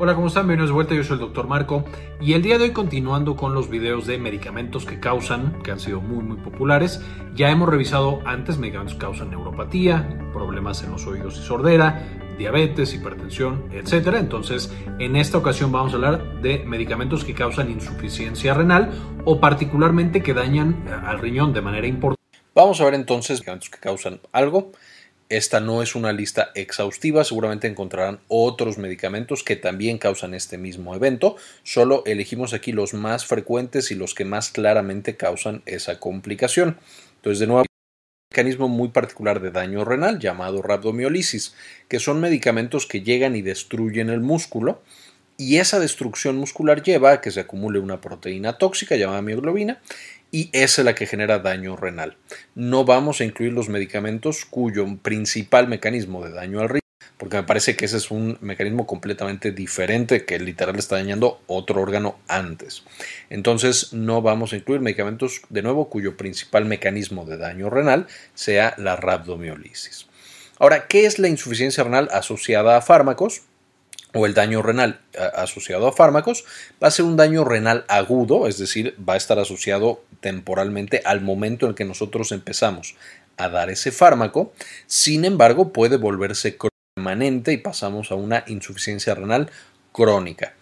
Hola, ¿cómo están? Bienvenidos de vuelta, yo soy el Dr. Marco y el día de hoy continuando con los videos de medicamentos que causan, que han sido muy muy populares, ya hemos revisado antes medicamentos que causan neuropatía, problemas en los oídos y sordera, diabetes, hipertensión, etc. Entonces, en esta ocasión vamos a hablar de medicamentos que causan insuficiencia renal o particularmente que dañan al riñón de manera importante. Vamos a ver entonces medicamentos que causan algo esta no es una lista exhaustiva, seguramente encontrarán otros medicamentos que también causan este mismo evento, solo elegimos aquí los más frecuentes y los que más claramente causan esa complicación. Entonces, de nuevo, mecanismo muy particular de daño renal llamado rhabdomiolisis, que son medicamentos que llegan y destruyen el músculo y esa destrucción muscular lleva a que se acumule una proteína tóxica llamada mioglobina y esa es la que genera daño renal. No vamos a incluir los medicamentos cuyo principal mecanismo de daño al riñón, porque me parece que ese es un mecanismo completamente diferente que literal está dañando otro órgano antes. Entonces no vamos a incluir medicamentos de nuevo cuyo principal mecanismo de daño renal sea la rhabdomiolisis. Ahora, ¿qué es la insuficiencia renal asociada a fármacos? O el daño renal asociado a fármacos va a ser un daño renal agudo, es decir, va a estar asociado temporalmente al momento en que nosotros empezamos a dar ese fármaco, sin embargo puede volverse permanente y pasamos a una insuficiencia renal crónica.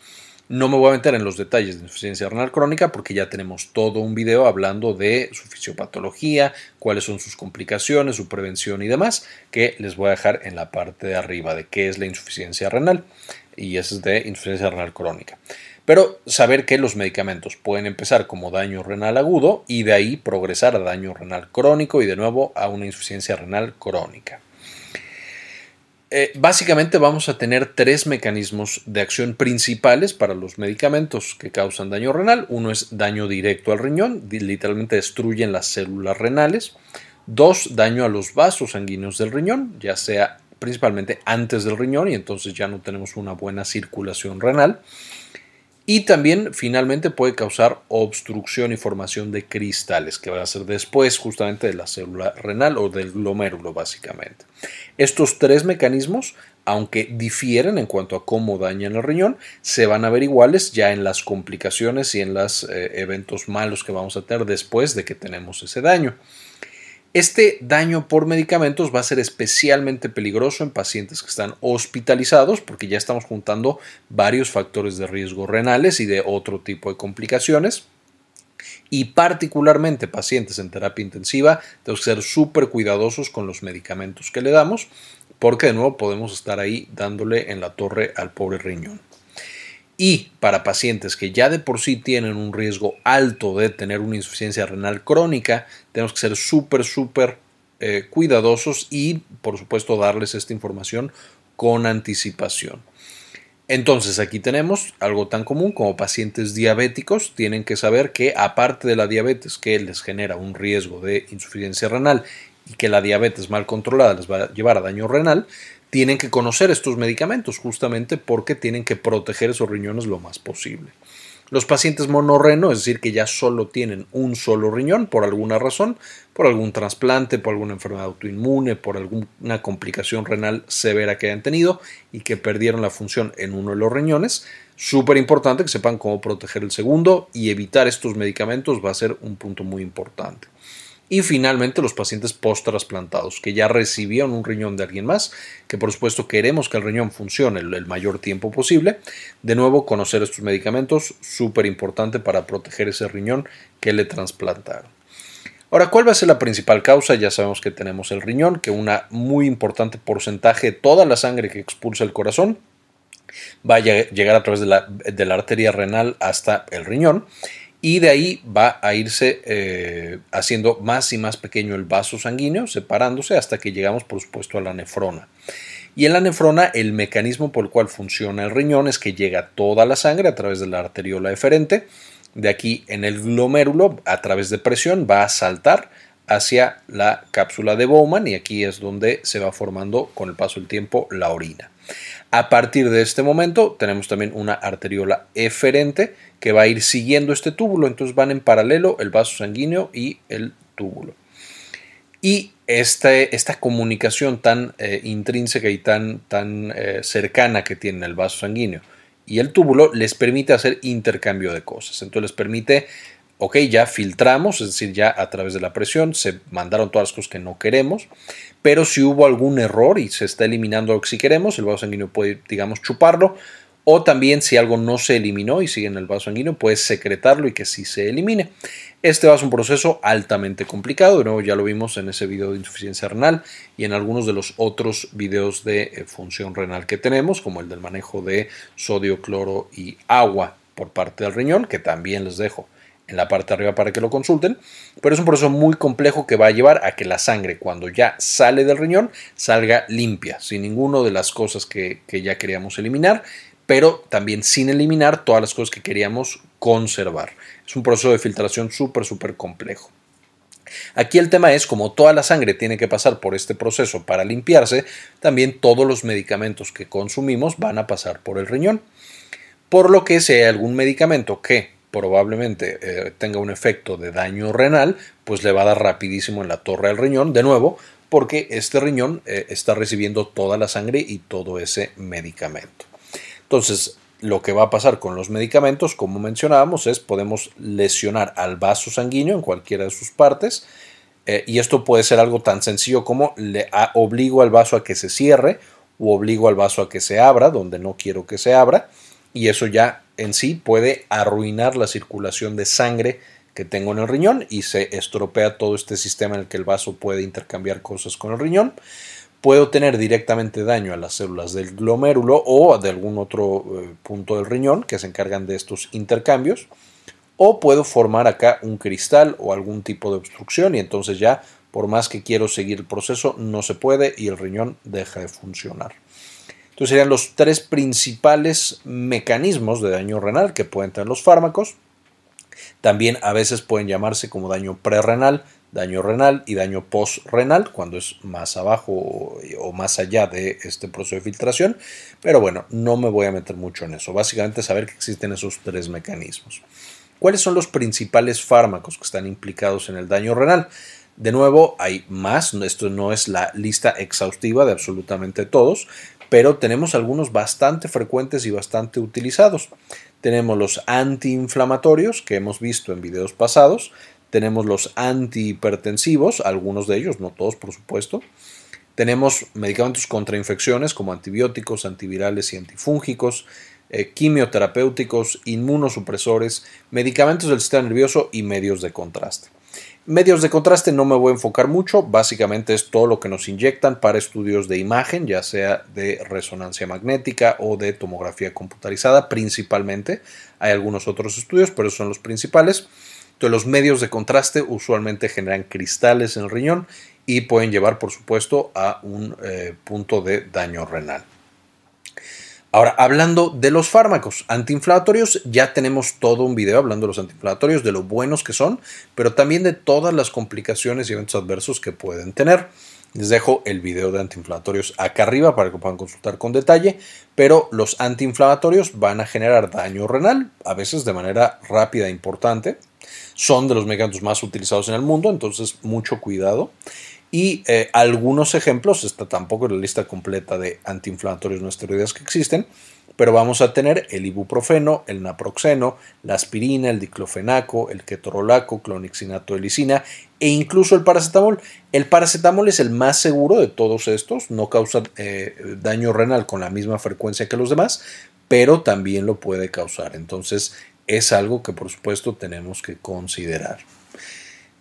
No me voy a meter en los detalles de insuficiencia renal crónica porque ya tenemos todo un video hablando de su fisiopatología, cuáles son sus complicaciones, su prevención y demás, que les voy a dejar en la parte de arriba de qué es la insuficiencia renal y es de insuficiencia renal crónica. Pero saber que los medicamentos pueden empezar como daño renal agudo y de ahí progresar a daño renal crónico y de nuevo a una insuficiencia renal crónica. Eh, básicamente vamos a tener tres mecanismos de acción principales para los medicamentos que causan daño renal. Uno es daño directo al riñón, literalmente destruyen las células renales. Dos, daño a los vasos sanguíneos del riñón, ya sea principalmente antes del riñón y entonces ya no tenemos una buena circulación renal. Y también finalmente puede causar obstrucción y formación de cristales, que va a ser después justamente de la célula renal o del glomérulo básicamente. Estos tres mecanismos, aunque difieren en cuanto a cómo dañan el riñón, se van a ver iguales ya en las complicaciones y en los eh, eventos malos que vamos a tener después de que tenemos ese daño. Este daño por medicamentos va a ser especialmente peligroso en pacientes que están hospitalizados porque ya estamos juntando varios factores de riesgo renales y de otro tipo de complicaciones. Y particularmente pacientes en terapia intensiva, tenemos que ser súper cuidadosos con los medicamentos que le damos porque de nuevo podemos estar ahí dándole en la torre al pobre riñón. Y para pacientes que ya de por sí tienen un riesgo alto de tener una insuficiencia renal crónica, tenemos que ser súper, súper eh, cuidadosos y, por supuesto, darles esta información con anticipación. Entonces, aquí tenemos algo tan común como pacientes diabéticos tienen que saber que aparte de la diabetes que les genera un riesgo de insuficiencia renal y que la diabetes mal controlada les va a llevar a daño renal, tienen que conocer estos medicamentos justamente porque tienen que proteger esos riñones lo más posible. Los pacientes monorreno, es decir, que ya solo tienen un solo riñón por alguna razón, por algún trasplante, por alguna enfermedad autoinmune, por alguna complicación renal severa que hayan tenido y que perdieron la función en uno de los riñones, súper importante que sepan cómo proteger el segundo y evitar estos medicamentos va a ser un punto muy importante. Y finalmente los pacientes post-trasplantados, que ya recibieron un riñón de alguien más, que por supuesto queremos que el riñón funcione el, mayor tiempo posible. De nuevo, conocer estos medicamentos, súper importante para proteger ese riñón que le trasplantaron. Ahora, ¿cuál va a ser la principal causa? Ya sabemos que tenemos el riñón, que un muy importante porcentaje de toda la sangre que expulsa el corazón va a llegar a través de la, de la arteria renal hasta el riñón y de ahí va a irse eh, haciendo más y más pequeño el vaso sanguíneo, separándose hasta que llegamos, por supuesto, a la nefrona. Y en la nefrona, el mecanismo por el cual funciona el riñón es que llega toda la sangre a través de la arteriola eferente. De aquí en el glomérulo, a través de presión, va a saltar hacia la cápsula de Bowman y aquí es donde se va formando con el paso del tiempo la orina. A partir de este momento tenemos también una arteriola eferente que va a ir siguiendo este túbulo, entonces van en paralelo el vaso sanguíneo y el túbulo. Y este, esta comunicación tan eh, intrínseca y tan, tan eh, cercana que tiene el vaso sanguíneo y el túbulo les permite hacer intercambio de cosas. Entonces les permite, ok, ya filtramos, es decir, ya a través de la presión se mandaron todas las cosas que no queremos, pero si hubo algún error y se está eliminando lo que sí queremos, el vaso sanguíneo puede, digamos, chuparlo, o también si algo no se eliminó y sigue en el vaso sanguíneo, puedes secretarlo y que sí se elimine. Este va a ser un proceso altamente complicado, de nuevo ya lo vimos en ese video de insuficiencia renal y en algunos de los otros videos de eh, función renal que tenemos, como el del manejo de sodio, cloro y agua por parte del riñón, que también les dejo en la parte de arriba para que lo consulten, pero es un proceso muy complejo que va a llevar a que la sangre cuando ya sale del riñón salga limpia, sin ninguna de las cosas que, que ya queríamos eliminar pero también sin eliminar todas las cosas que queríamos conservar. Es un proceso de filtración súper, súper complejo. Aquí el tema es, como toda la sangre tiene que pasar por este proceso para limpiarse, también todos los medicamentos que consumimos van a pasar por el riñón. Por lo que si hay algún medicamento que probablemente eh, tenga un efecto de daño renal, pues le va a dar rapidísimo en la torre al riñón, de nuevo, porque este riñón eh, está recibiendo toda la sangre y todo ese medicamento. Entonces, lo que va a pasar con los medicamentos, como mencionábamos, es podemos lesionar al vaso sanguíneo en cualquiera de sus partes. Eh, y esto puede ser algo tan sencillo como le obligo al vaso a que se cierre o obligo al vaso a que se abra donde no quiero que se abra. Y eso ya en sí puede arruinar la circulación de sangre que tengo en el riñón y se estropea todo este sistema en el que el vaso puede intercambiar cosas con el riñón puedo tener directamente daño a las células del glomérulo o de algún otro eh, punto del riñón que se encargan de estos intercambios, o puedo formar acá un cristal o algún tipo de obstrucción y entonces ya por más que quiero seguir el proceso no se puede y el riñón deja de funcionar. Entonces serían los tres principales mecanismos de daño renal que pueden tener los fármacos. También a veces pueden llamarse como daño prerrenal, daño renal y daño postrenal cuando es más abajo o más allá de este proceso de filtración. Pero bueno, no me voy a meter mucho en eso. Básicamente saber que existen esos tres mecanismos. ¿Cuáles son los principales fármacos que están implicados en el daño renal? De nuevo, hay más, esto no es la lista exhaustiva de absolutamente todos, pero tenemos algunos bastante frecuentes y bastante utilizados. Tenemos los antiinflamatorios que hemos visto en videos pasados, tenemos los antihipertensivos, algunos de ellos, no todos por supuesto. Tenemos medicamentos contra infecciones como antibióticos, antivirales y antifúngicos, eh, quimioterapéuticos, inmunosupresores, medicamentos del sistema nervioso y medios de contraste. Medios de contraste no me voy a enfocar mucho, básicamente es todo lo que nos inyectan para estudios de imagen, ya sea de resonancia magnética o de tomografía computarizada principalmente. Hay algunos otros estudios, pero son los principales. Los medios de contraste usualmente generan cristales en el riñón y pueden llevar, por supuesto, a un eh, punto de daño renal. Ahora, hablando de los fármacos antiinflamatorios, ya tenemos todo un video hablando de los antiinflamatorios, de lo buenos que son, pero también de todas las complicaciones y eventos adversos que pueden tener. Les dejo el video de antiinflamatorios acá arriba para que puedan consultar con detalle, pero los antiinflamatorios van a generar daño renal, a veces de manera rápida e importante, son de los medicamentos más utilizados en el mundo, entonces mucho cuidado. Y eh, algunos ejemplos, está tampoco en la lista completa de antiinflamatorios no esteroides que existen, pero vamos a tener el ibuprofeno, el naproxeno, la aspirina, el diclofenaco, el ketorolaco, clonixinato de lisina e incluso el paracetamol. El paracetamol es el más seguro de todos estos, no causa eh, daño renal con la misma frecuencia que los demás, pero también lo puede causar. Entonces, es algo que por supuesto tenemos que considerar.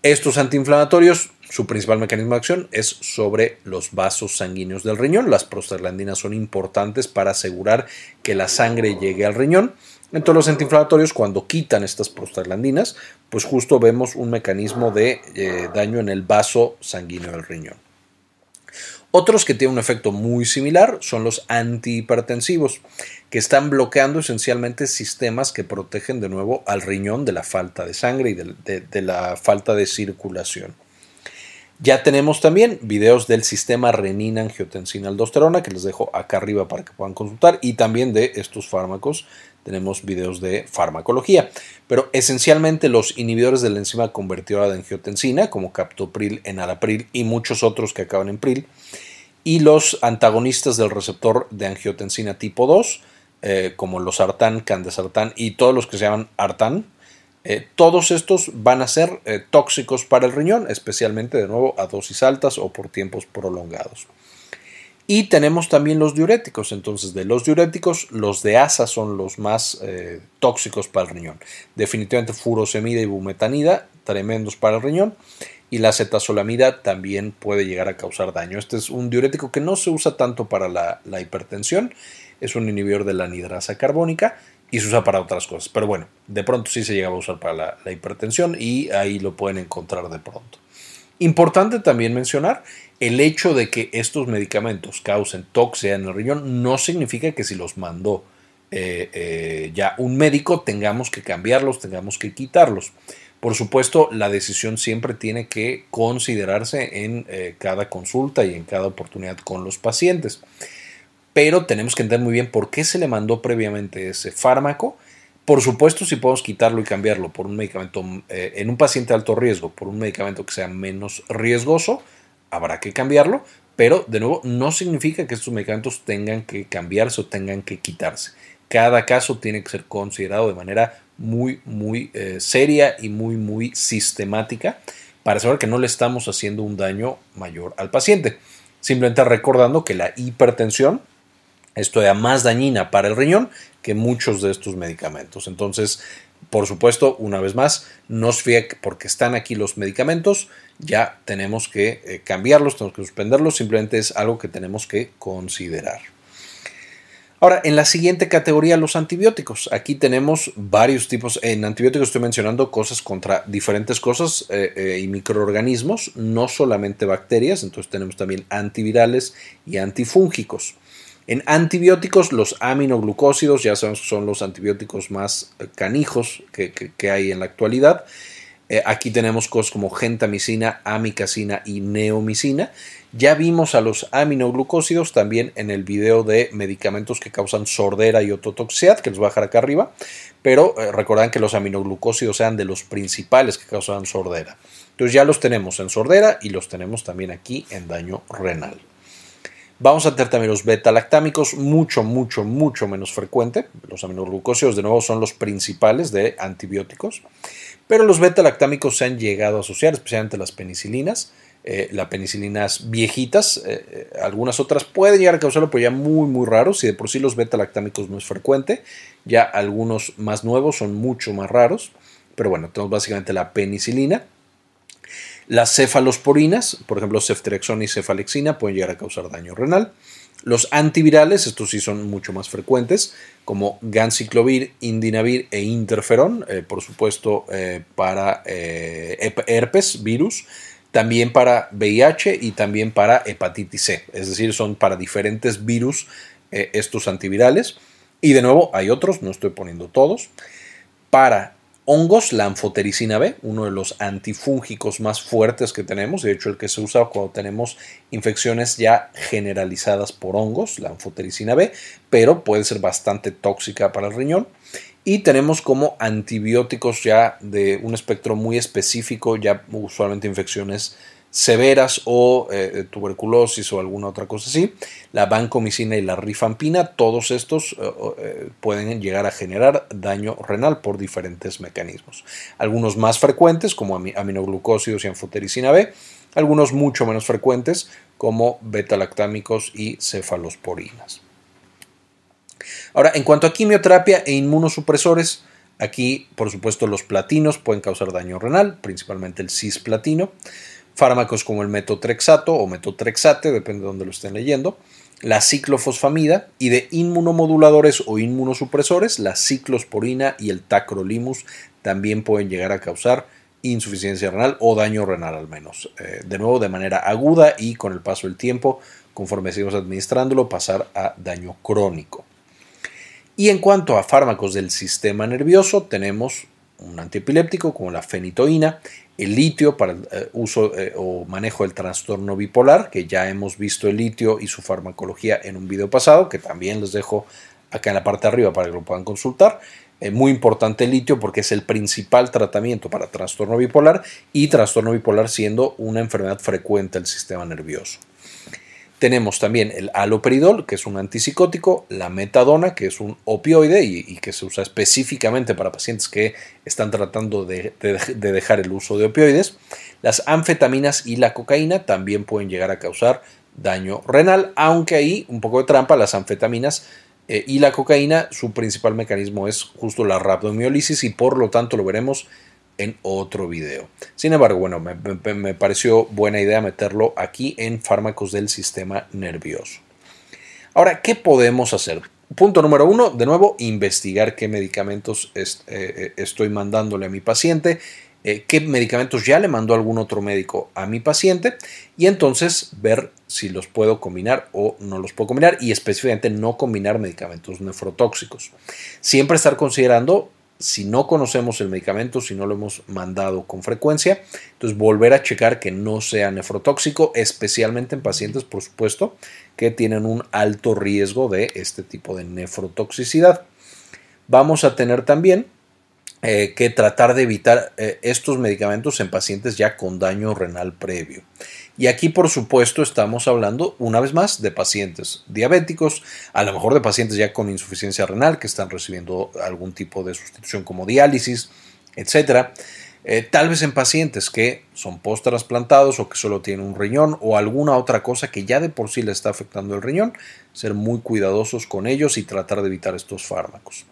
Estos antiinflamatorios, su principal mecanismo de acción es sobre los vasos sanguíneos del riñón. Las prostaglandinas son importantes para asegurar que la sangre llegue al riñón. Entonces los antiinflamatorios cuando quitan estas prostaglandinas, pues justo vemos un mecanismo de eh, daño en el vaso sanguíneo del riñón. Otros que tienen un efecto muy similar son los antihipertensivos, que están bloqueando esencialmente sistemas que protegen de nuevo al riñón de la falta de sangre y de, la falta de circulación. Ya tenemos también videos del sistema renina angiotensina aldosterona que les dejo acá arriba para que puedan consultar y también de estos fármacos tenemos videos de farmacología. Pero esencialmente los inhibidores de la enzima convertidora de angiotensina como captopril, enalapril y muchos otros que acaban en pril y los antagonistas del receptor de angiotensina tipo 2, eh, como los Artán, Candesartán y todos los que se llaman Artán, eh, todos estos van a ser eh, tóxicos para el riñón, especialmente de nuevo a dosis altas o por tiempos prolongados. Y tenemos también los diuréticos. Entonces, de los diuréticos, los de asa son los más eh, tóxicos para el riñón. Definitivamente furosemida y bumetanida, tremendos para el riñón. Y la cetazolamida también puede llegar a causar daño. Este es un diurético que no se usa tanto para la, hipertensión. Es un inhibidor de la anidrasa carbónica y se usa para otras cosas. Pero bueno, de pronto sí se llega a usar para la hipertensión y ahí lo pueden encontrar de pronto. Importante también mencionar el hecho de que estos medicamentos causen toxia en el riñón no significa que si los mandó eh, eh, ya un médico tengamos que cambiarlos, tengamos que quitarlos. Por supuesto, la decisión siempre tiene que considerarse en eh, cada consulta y en cada oportunidad con los pacientes. Pero tenemos que entender muy bien por qué se le mandó previamente ese fármaco. Por supuesto, si podemos quitarlo y cambiarlo por un medicamento en un paciente de alto riesgo, por un medicamento que sea menos riesgoso, habrá que cambiarlo, pero de nuevo no significa que estos medicamentos tengan que cambiarse o tengan que quitarse. Cada caso tiene que ser considerado de manera muy, muy eh, seria y muy, muy sistemática para saber que no le estamos haciendo un daño mayor al paciente. Simplemente recordando que la hipertensión es todavía más dañina para el riñón que muchos de estos medicamentos. Entonces, por supuesto, una vez más, no fíe porque están aquí los medicamentos, ya tenemos que eh, cambiarlos, tenemos que suspenderlos, simplemente es algo que tenemos que considerar. Ahora, en la siguiente categoría, los antibióticos. Aquí tenemos varios tipos. En antibióticos estoy mencionando cosas contra diferentes cosas eh, eh, y microorganismos, no solamente bacterias, entonces tenemos también antivirales y antifúngicos. En antibióticos, los aminoglucósidos, ya que son los antibióticos más canijos que hay en la actualidad. Eh, aquí tenemos cosas como gentamicina, amicacina y neomicina. Ya vimos a los aminoglucósidos también en el video de medicamentos que causan sordera y ototoxicidad, que les voy a dejar acá arriba. Pero eh, que los aminoglucósidos sean de los principales que causan sordera. Entonces ya los tenemos en sordera y los tenemos también aquí en daño renal. Vamos a tener también los beta-lactámicos, mucho, mucho, mucho menos frecuente. Los aminoglucósidos, de nuevo, son los principales de antibióticos. Pero los beta-lactámicos se han llegado a asociar, especialmente las penicilinas. Eh, las penicilinas viejitas, eh, eh, algunas otras pueden llegar a causarlo, pero ya muy, muy raros. Si de por sí los beta-lactámicos no es frecuente, ya algunos más nuevos son mucho más raros. Pero bueno, tenemos básicamente la penicilina. Las cefalosporinas, por ejemplo, ceftriaxona y cefalexina, pueden llegar a causar daño renal. Los antivirales, estos sí son mucho más frecuentes, como ganciclovir, indinavir e interferón, eh, por supuesto eh, para eh, herpes, virus, también para VIH y también para hepatitis C, es decir, son para diferentes virus estos antivirales. Y de nuevo, hay otros, no estoy poniendo todos. Para hongos, la anfotericina B, uno de los antifúngicos más fuertes que tenemos, de hecho el que se usa cuando tenemos infecciones ya generalizadas por hongos, la anfotericina B, pero puede ser bastante tóxica para el riñón. Y tenemos como antibióticos ya de un espectro muy específico, ya usualmente infecciones severas o eh, tuberculosis o alguna otra cosa así, la vancomicina y la rifampina, todos estos eh, eh, pueden llegar a generar daño renal por diferentes mecanismos. Algunos más frecuentes como aminoglucósidos y anfotericina B, algunos mucho menos frecuentes como beta-lactámicos y cefalosporinas. Ahora, en cuanto a quimioterapia e inmunosupresores, aquí por supuesto los platinos pueden causar daño renal, principalmente el cisplatino fármacos como el metotrexato o metotrexate, depende de dónde lo estén leyendo, la ciclofosfamida y de inmunomoduladores o inmunosupresores, la ciclosporina y el tacrolimus también pueden llegar a causar insuficiencia renal o daño renal al menos. Eh, de nuevo, de manera aguda y con el paso del tiempo, conforme seguimos administrándolo, pasar a daño crónico. Y en cuanto a fármacos del sistema nervioso, tenemos un antiepiléptico como la fenitoína, el litio para el eh, uso eh, o manejo del trastorno bipolar, que ya hemos visto el litio y su farmacología en un video pasado, que también les dejo acá en la parte de arriba para que lo puedan consultar. Es muy importante el litio porque es el principal tratamiento para trastorno bipolar y trastorno bipolar siendo una enfermedad frecuente del sistema nervioso. Tenemos también el aloperidol, que es un antipsicótico, la metadona, que es un opioide y, que se usa específicamente para pacientes que están tratando de, de, dejar el uso de opioides. Las anfetaminas y la cocaína también pueden llegar a causar daño renal, aunque ahí un poco de trampa, las anfetaminas eh, y la cocaína, su principal mecanismo es justo la rhabdomiólisis y por lo tanto lo veremos en otro video. Sin embargo, bueno, me, pareció buena idea meterlo aquí en fármacos del sistema nervioso. Ahora, ¿qué podemos hacer? Punto número uno, de nuevo, investigar qué medicamentos eh, eh, estoy mandándole a mi paciente eh, qué medicamentos ya le mandó algún otro médico a mi paciente y entonces ver si los puedo combinar o no los puedo combinar y específicamente no combinar medicamentos nefrotóxicos. Siempre estar considerando si no conocemos el medicamento, si no lo hemos mandado con frecuencia, entonces volver a checar que no sea nefrotóxico, especialmente en pacientes, por supuesto, que tienen un alto riesgo de este tipo de nefrotoxicidad. Vamos a tener también eh, que tratar de evitar eh, estos medicamentos en pacientes ya con daño renal previo. Y aquí, por supuesto, estamos hablando una vez más de pacientes diabéticos, a lo mejor de pacientes ya con insuficiencia renal que están recibiendo algún tipo de sustitución como diálisis, etc. Eh, tal vez en pacientes que son post-trasplantados o que solo tienen un riñón o alguna otra cosa que ya de por sí le está afectando el riñón, ser muy cuidadosos con ellos y tratar de evitar estos fármacos.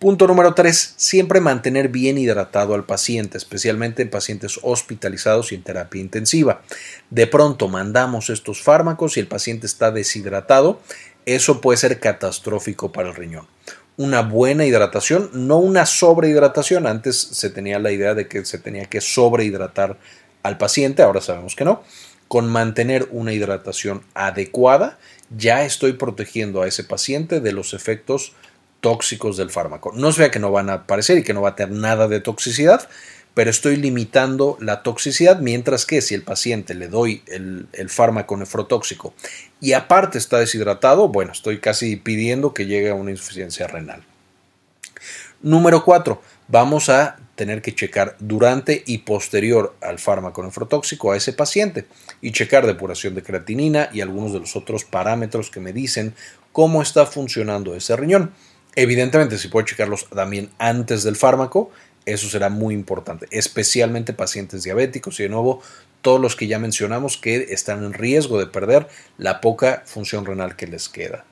Punto número 3. Siempre mantener bien hidratado al paciente, especialmente en pacientes hospitalizados y en terapia intensiva. De pronto mandamos estos fármacos y el paciente está deshidratado. Eso puede ser catastrófico para el riñón. Una buena hidratación, no una sobrehidratación. Antes se tenía la idea de que se tenía que sobrehidratar al paciente, ahora sabemos que no. Con mantener una hidratación adecuada, ya estoy protegiendo a ese paciente de los efectos tóxicos del fármaco. No se vea que no van a aparecer y que no va a tener nada de toxicidad, pero estoy limitando la toxicidad, mientras que si el paciente le doy el, fármaco nefrotóxico y aparte está deshidratado, bueno, estoy casi pidiendo que llegue a una insuficiencia renal. Número 4. Vamos a tener que checar durante y posterior al fármaco nefrotóxico a ese paciente y checar depuración de creatinina y algunos de los otros parámetros que me dicen cómo está funcionando ese riñón. Evidentemente, si puedo checarlos también antes del fármaco, eso será muy importante, especialmente pacientes diabéticos y de nuevo todos los que ya mencionamos que están en riesgo de perder la poca función renal que les queda.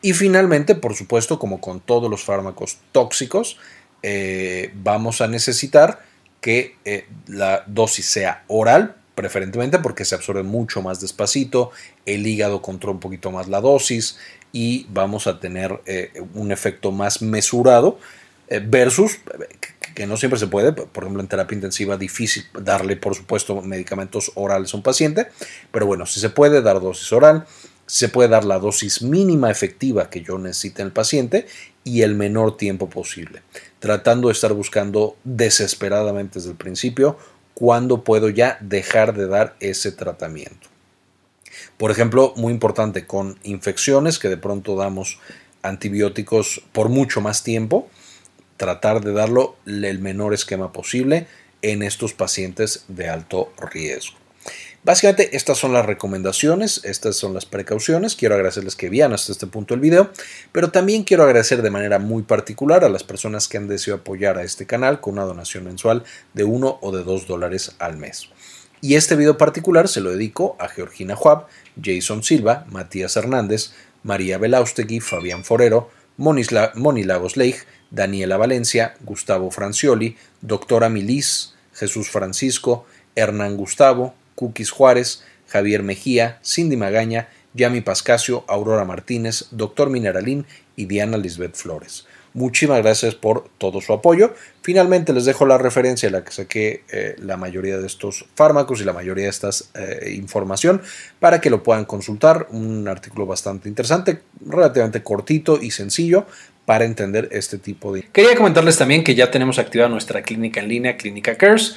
Y finalmente, por supuesto, como con todos los fármacos tóxicos, eh, vamos a necesitar que eh, la dosis sea oral, preferentemente porque se absorbe mucho más despacito, el hígado controla un poquito más la dosis, y vamos a tener eh, un efecto más mesurado eh, versus que no siempre se puede, por ejemplo en terapia intensiva difícil darle por supuesto medicamentos orales a un paciente, pero bueno, si se puede dar dosis oral, se puede dar la dosis mínima efectiva que yo necesite en el paciente y el menor tiempo posible, tratando de estar buscando desesperadamente desde el principio cuándo puedo ya dejar de dar ese tratamiento. Por ejemplo, muy importante con infecciones que de pronto damos antibióticos por mucho más tiempo, tratar de darlo el menor esquema posible en estos pacientes de alto riesgo. Básicamente estas son las recomendaciones, estas son las precauciones. Quiero agradecerles que vean hasta este punto el video, pero también quiero agradecer de manera muy particular a las personas que han deseado apoyar a este canal con una donación mensual de 1 o de 2 dólares al mes. Y este video particular se lo dedico a Georgina Juab, Jason Silva, Matías Hernández, María Belaustegui, Fabián Forero, Moni Lagos Daniela Valencia, Gustavo Francioli, Doctora Milis, Jesús Francisco, Hernán Gustavo, Cookies Juárez, Javier Mejía, Cindy Magaña, Yami Pascasio, Aurora Martínez, Doctor Mineralín y Diana Lisbeth Flores. Muchísimas gracias por todo su apoyo. Finalmente les dejo la referencia a la que saqué eh, la mayoría de estos fármacos y la mayoría de esta eh, información para que lo puedan consultar. Un artículo bastante interesante, relativamente cortito y sencillo para entender este tipo de... Quería comentarles también que ya tenemos activada nuestra clínica en línea, Clínica Cares.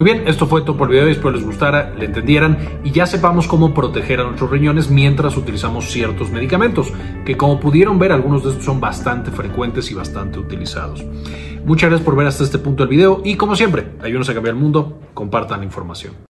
Muy bien, esto fue todo por el video, espero les gustara, le entendieran y ya sepamos cómo proteger a nuestros riñones mientras utilizamos ciertos medicamentos, que como pudieron ver algunos de estos son bastante frecuentes y bastante utilizados. Muchas gracias por ver hasta este punto del video y como siempre, ayúdenos a cambiar el mundo, compartan la información.